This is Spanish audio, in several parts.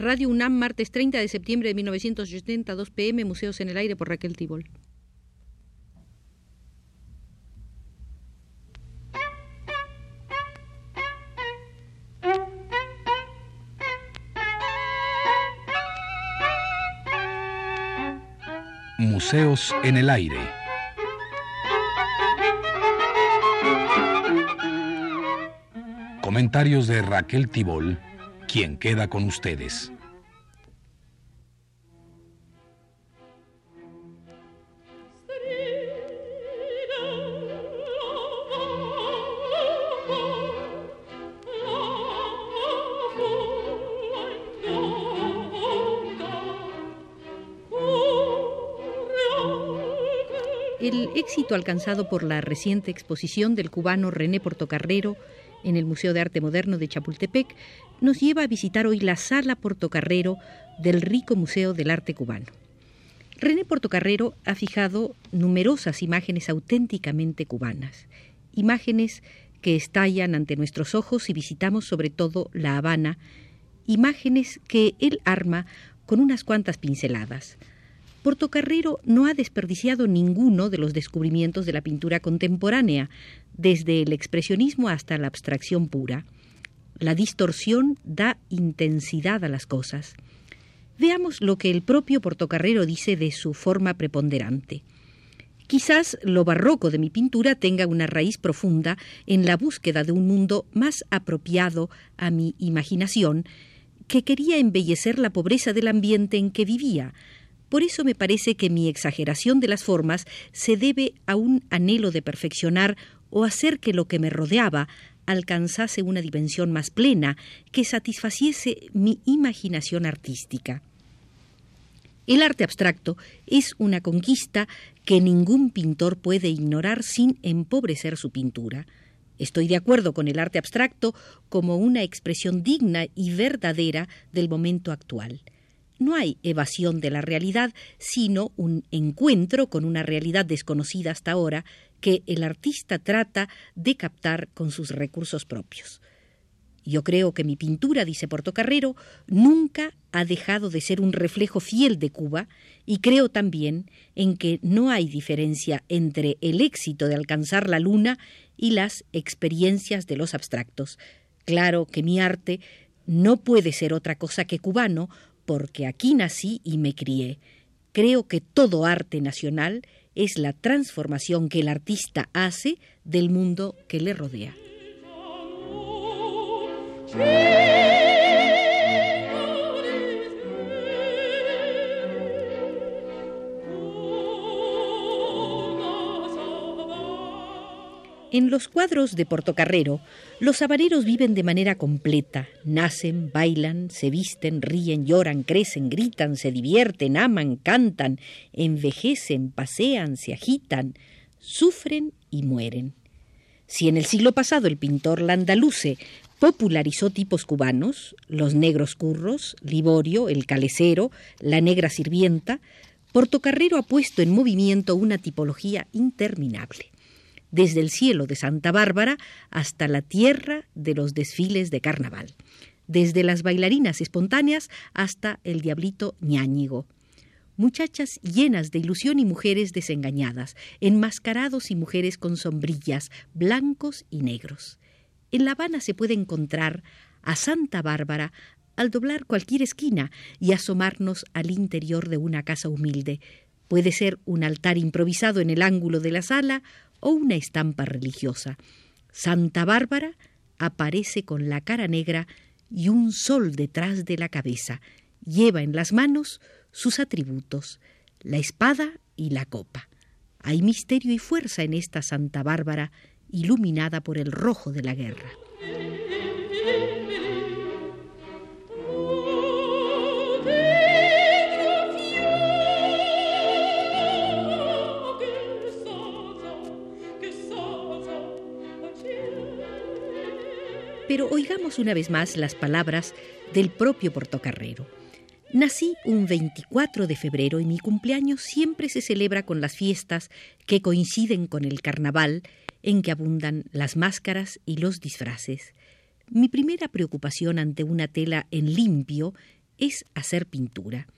Radio UNAM, martes 30 de septiembre de 1980, 2 pm, Museos en el Aire por Raquel Tibol. Museos en el Aire. Comentarios de Raquel Tibol, quien queda con ustedes. El éxito alcanzado por la reciente exposición del cubano René Portocarrero en el Museo de Arte Moderno de Chapultepec nos lleva a visitar hoy la Sala Portocarrero del rico Museo del Arte Cubano. René Portocarrero ha fijado numerosas imágenes auténticamente cubanas, imágenes que estallan ante nuestros ojos y visitamos sobre todo La Habana, imágenes que él arma con unas cuantas pinceladas. Portocarrero no ha desperdiciado ninguno de los descubrimientos de la pintura contemporánea, desde el expresionismo hasta la abstracción pura. La distorsión da intensidad a las cosas. Veamos lo que el propio Portocarrero dice de su forma preponderante. Quizás lo barroco de mi pintura tenga una raíz profunda en la búsqueda de un mundo más apropiado a mi imaginación, que quería embellecer la pobreza del ambiente en que vivía, por eso me parece que mi exageración de las formas se debe a un anhelo de perfeccionar o hacer que lo que me rodeaba alcanzase una dimensión más plena, que satisfaciese mi imaginación artística. El arte abstracto es una conquista que ningún pintor puede ignorar sin empobrecer su pintura. Estoy de acuerdo con el arte abstracto como una expresión digna y verdadera del momento actual no hay evasión de la realidad, sino un encuentro con una realidad desconocida hasta ahora que el artista trata de captar con sus recursos propios. Yo creo que mi pintura, dice Portocarrero, nunca ha dejado de ser un reflejo fiel de Cuba y creo también en que no hay diferencia entre el éxito de alcanzar la luna y las experiencias de los abstractos. Claro que mi arte no puede ser otra cosa que cubano, porque aquí nací y me crié. Creo que todo arte nacional es la transformación que el artista hace del mundo que le rodea. En los cuadros de Portocarrero, los habaneros viven de manera completa. Nacen, bailan, se visten, ríen, lloran, crecen, gritan, se divierten, aman, cantan, envejecen, pasean, se agitan, sufren y mueren. Si en el siglo pasado el pintor Landaluce popularizó tipos cubanos, los negros curros, Liborio, el calecero, la negra sirvienta, Portocarrero ha puesto en movimiento una tipología interminable desde el cielo de Santa Bárbara hasta la tierra de los desfiles de carnaval, desde las bailarinas espontáneas hasta el diablito ñáñigo. Muchachas llenas de ilusión y mujeres desengañadas, enmascarados y mujeres con sombrillas, blancos y negros. En La Habana se puede encontrar a Santa Bárbara al doblar cualquier esquina y asomarnos al interior de una casa humilde. Puede ser un altar improvisado en el ángulo de la sala o una estampa religiosa. Santa Bárbara aparece con la cara negra y un sol detrás de la cabeza. Lleva en las manos sus atributos, la espada y la copa. Hay misterio y fuerza en esta Santa Bárbara iluminada por el rojo de la guerra. Pero oigamos una vez más las palabras del propio Portocarrero. Nací un 24 de febrero y mi cumpleaños siempre se celebra con las fiestas que coinciden con el carnaval en que abundan las máscaras y los disfraces. Mi primera preocupación ante una tela en limpio es hacer pintura.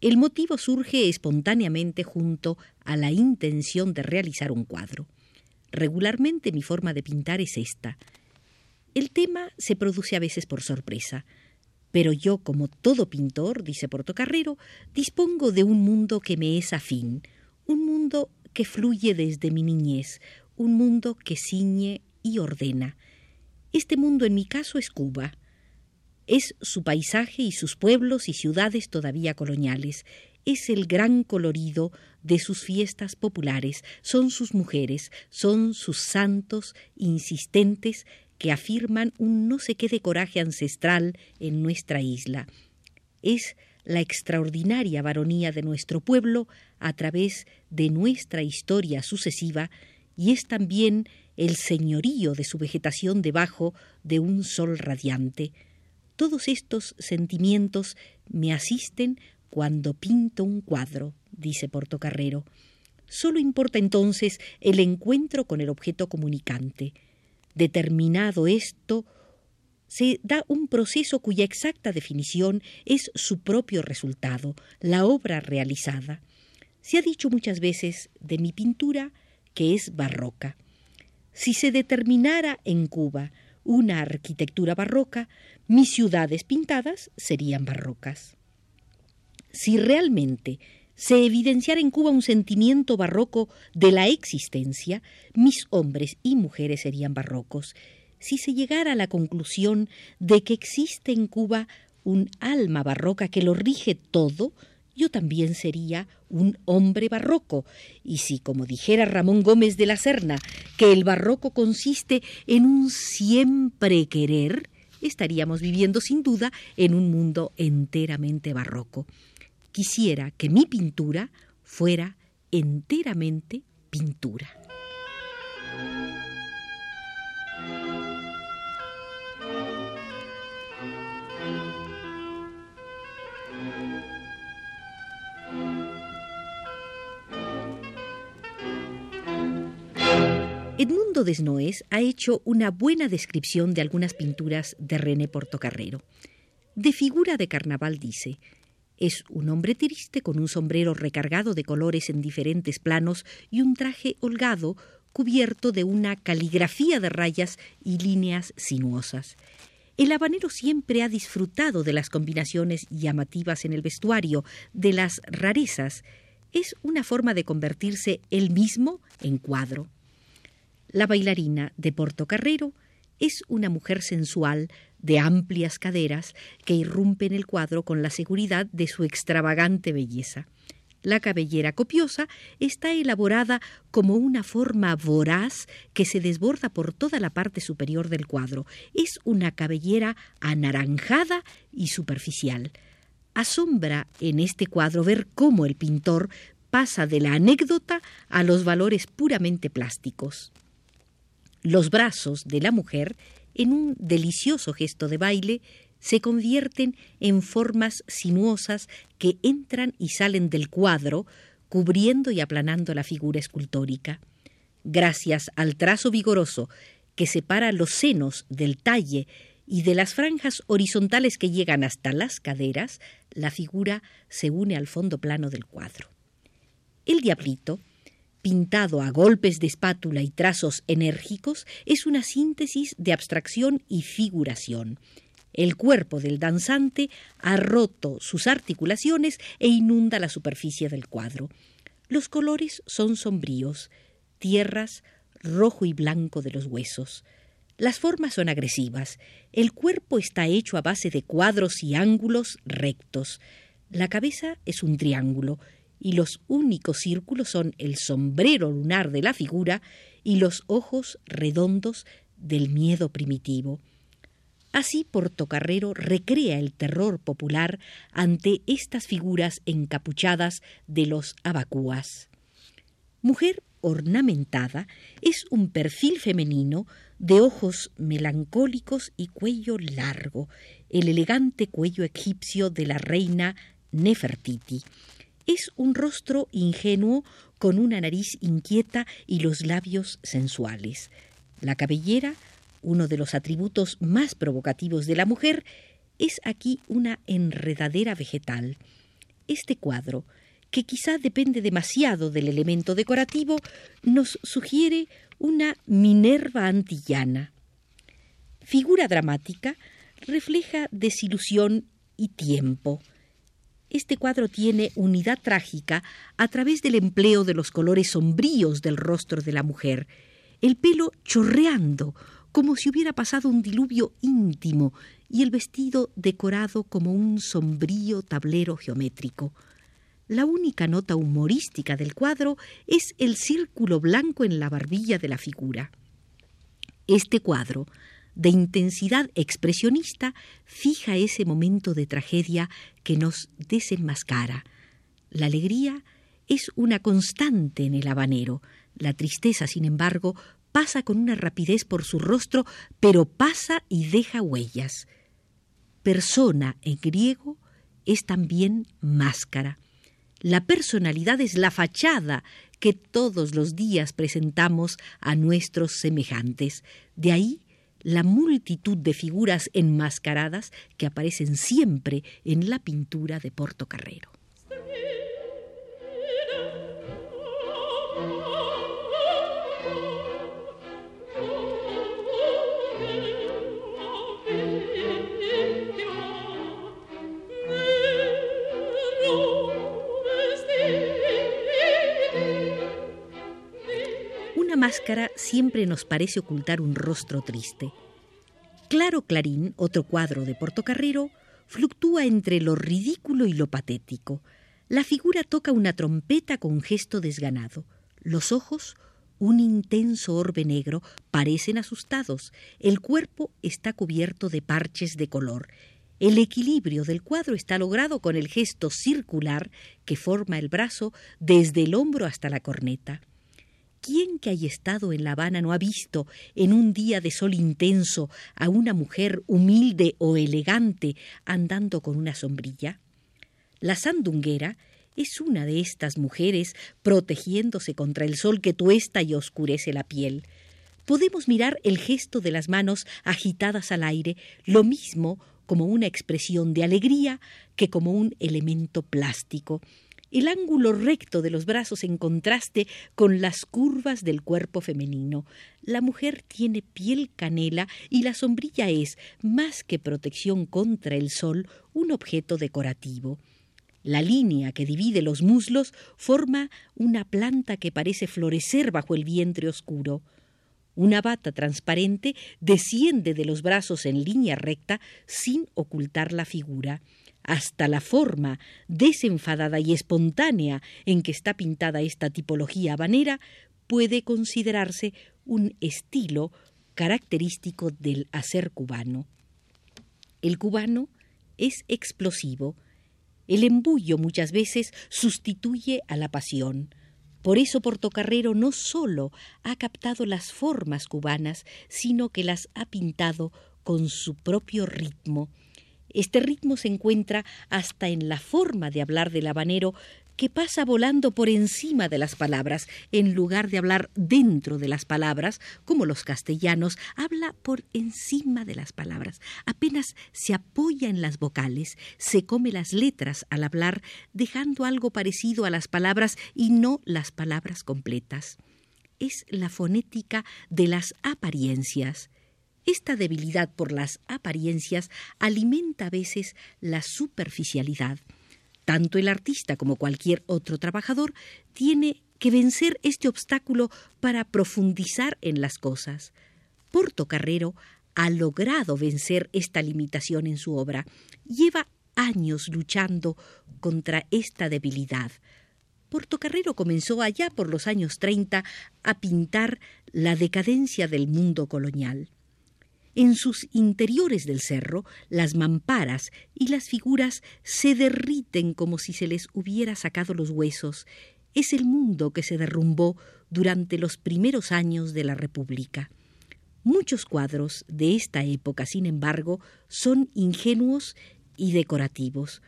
El motivo surge espontáneamente junto a la intención de realizar un cuadro. Regularmente mi forma de pintar es esta. El tema se produce a veces por sorpresa, pero yo, como todo pintor, dice Portocarrero, dispongo de un mundo que me es afín, un mundo que fluye desde mi niñez, un mundo que ciñe y ordena. Este mundo en mi caso es Cuba. Es su paisaje y sus pueblos y ciudades todavía coloniales. Es el gran colorido de sus fiestas populares. Son sus mujeres, son sus santos insistentes que afirman un no sé qué de coraje ancestral en nuestra isla. Es la extraordinaria varonía de nuestro pueblo a través de nuestra historia sucesiva y es también el señorío de su vegetación debajo de un sol radiante. Todos estos sentimientos me asisten cuando pinto un cuadro, dice Portocarrero. Solo importa entonces el encuentro con el objeto comunicante. Determinado esto, se da un proceso cuya exacta definición es su propio resultado, la obra realizada. Se ha dicho muchas veces de mi pintura que es barroca. Si se determinara en Cuba una arquitectura barroca, mis ciudades pintadas serían barrocas. Si realmente se evidenciara en Cuba un sentimiento barroco de la existencia, mis hombres y mujeres serían barrocos. Si se llegara a la conclusión de que existe en Cuba un alma barroca que lo rige todo, yo también sería un hombre barroco. Y si, como dijera Ramón Gómez de la Serna, que el barroco consiste en un siempre querer, estaríamos viviendo sin duda en un mundo enteramente barroco quisiera que mi pintura fuera enteramente pintura. Edmundo Desnoes ha hecho una buena descripción de algunas pinturas de René Portocarrero. De figura de carnaval dice, es un hombre triste con un sombrero recargado de colores en diferentes planos y un traje holgado cubierto de una caligrafía de rayas y líneas sinuosas. El habanero siempre ha disfrutado de las combinaciones llamativas en el vestuario, de las rarezas. Es una forma de convertirse él mismo en cuadro. La bailarina de Portocarrero es una mujer sensual, de amplias caderas, que irrumpe en el cuadro con la seguridad de su extravagante belleza. La cabellera copiosa está elaborada como una forma voraz que se desborda por toda la parte superior del cuadro. Es una cabellera anaranjada y superficial. Asombra en este cuadro ver cómo el pintor pasa de la anécdota a los valores puramente plásticos. Los brazos de la mujer, en un delicioso gesto de baile, se convierten en formas sinuosas que entran y salen del cuadro, cubriendo y aplanando la figura escultórica. Gracias al trazo vigoroso que separa los senos del talle y de las franjas horizontales que llegan hasta las caderas, la figura se une al fondo plano del cuadro. El diablito, pintado a golpes de espátula y trazos enérgicos, es una síntesis de abstracción y figuración. El cuerpo del danzante ha roto sus articulaciones e inunda la superficie del cuadro. Los colores son sombríos, tierras, rojo y blanco de los huesos. Las formas son agresivas. El cuerpo está hecho a base de cuadros y ángulos rectos. La cabeza es un triángulo y los únicos círculos son el sombrero lunar de la figura y los ojos redondos del miedo primitivo. Así Portocarrero recrea el terror popular ante estas figuras encapuchadas de los abacúas. Mujer ornamentada es un perfil femenino de ojos melancólicos y cuello largo, el elegante cuello egipcio de la reina Nefertiti es un rostro ingenuo con una nariz inquieta y los labios sensuales. La cabellera, uno de los atributos más provocativos de la mujer, es aquí una enredadera vegetal. Este cuadro, que quizá depende demasiado del elemento decorativo, nos sugiere una Minerva antillana. Figura dramática, refleja desilusión y tiempo. Este cuadro tiene unidad trágica a través del empleo de los colores sombríos del rostro de la mujer, el pelo chorreando, como si hubiera pasado un diluvio íntimo, y el vestido decorado como un sombrío tablero geométrico. La única nota humorística del cuadro es el círculo blanco en la barbilla de la figura. Este cuadro, de intensidad expresionista, fija ese momento de tragedia que nos desenmascara. La alegría es una constante en el habanero. La tristeza, sin embargo, pasa con una rapidez por su rostro, pero pasa y deja huellas. Persona en griego es también máscara. La personalidad es la fachada que todos los días presentamos a nuestros semejantes. De ahí la multitud de figuras enmascaradas que aparecen siempre en la pintura de Portocarrero. Máscara siempre nos parece ocultar un rostro triste. Claro Clarín, otro cuadro de Portocarrero, fluctúa entre lo ridículo y lo patético. La figura toca una trompeta con gesto desganado. Los ojos, un intenso orbe negro, parecen asustados. El cuerpo está cubierto de parches de color. El equilibrio del cuadro está logrado con el gesto circular que forma el brazo desde el hombro hasta la corneta. ¿Quién que haya estado en La Habana no ha visto en un día de sol intenso a una mujer humilde o elegante andando con una sombrilla? La sandunguera es una de estas mujeres protegiéndose contra el sol que tuesta y oscurece la piel. Podemos mirar el gesto de las manos agitadas al aire, lo mismo como una expresión de alegría que como un elemento plástico el ángulo recto de los brazos en contraste con las curvas del cuerpo femenino. La mujer tiene piel canela y la sombrilla es, más que protección contra el sol, un objeto decorativo. La línea que divide los muslos forma una planta que parece florecer bajo el vientre oscuro. Una bata transparente desciende de los brazos en línea recta sin ocultar la figura hasta la forma desenfadada y espontánea en que está pintada esta tipología habanera puede considerarse un estilo característico del hacer cubano. El cubano es explosivo. El embullo muchas veces sustituye a la pasión. Por eso Portocarrero no sólo ha captado las formas cubanas, sino que las ha pintado con su propio ritmo, este ritmo se encuentra hasta en la forma de hablar del habanero que pasa volando por encima de las palabras, en lugar de hablar dentro de las palabras, como los castellanos, habla por encima de las palabras. Apenas se apoya en las vocales, se come las letras al hablar, dejando algo parecido a las palabras y no las palabras completas. Es la fonética de las apariencias. Esta debilidad por las apariencias alimenta a veces la superficialidad. Tanto el artista como cualquier otro trabajador tiene que vencer este obstáculo para profundizar en las cosas. Portocarrero ha logrado vencer esta limitación en su obra. Lleva años luchando contra esta debilidad. Portocarrero comenzó allá por los años 30 a pintar la decadencia del mundo colonial. En sus interiores del cerro, las mamparas y las figuras se derriten como si se les hubiera sacado los huesos. Es el mundo que se derrumbó durante los primeros años de la República. Muchos cuadros de esta época, sin embargo, son ingenuos y decorativos.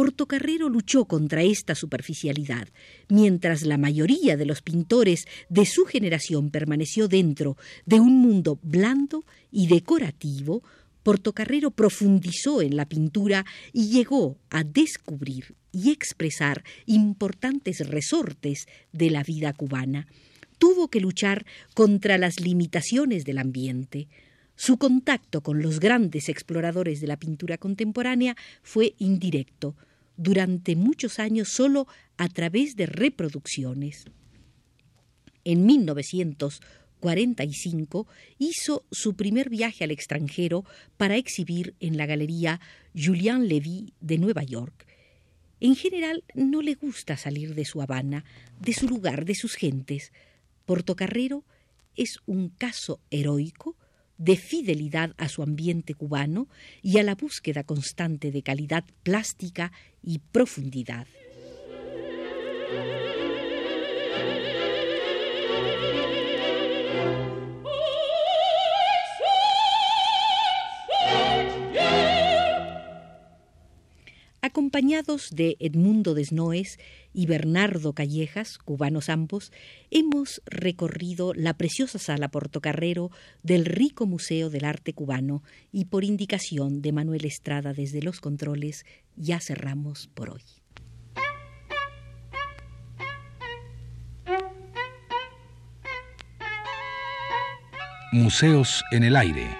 Portocarrero luchó contra esta superficialidad, mientras la mayoría de los pintores de su generación permaneció dentro de un mundo blando y decorativo, Portocarrero profundizó en la pintura y llegó a descubrir y expresar importantes resortes de la vida cubana. Tuvo que luchar contra las limitaciones del ambiente. Su contacto con los grandes exploradores de la pintura contemporánea fue indirecto, durante muchos años solo a través de reproducciones. En 1945 hizo su primer viaje al extranjero para exhibir en la galería Julian Levy de Nueva York. En general no le gusta salir de su Habana, de su lugar, de sus gentes. Portocarrero es un caso heroico de fidelidad a su ambiente cubano y a la búsqueda constante de calidad plástica y profundidad. Acompañados de Edmundo Desnoes y Bernardo Callejas, cubanos ambos, hemos recorrido la preciosa sala Portocarrero del rico Museo del Arte Cubano y por indicación de Manuel Estrada desde los controles ya cerramos por hoy. Museos en el aire.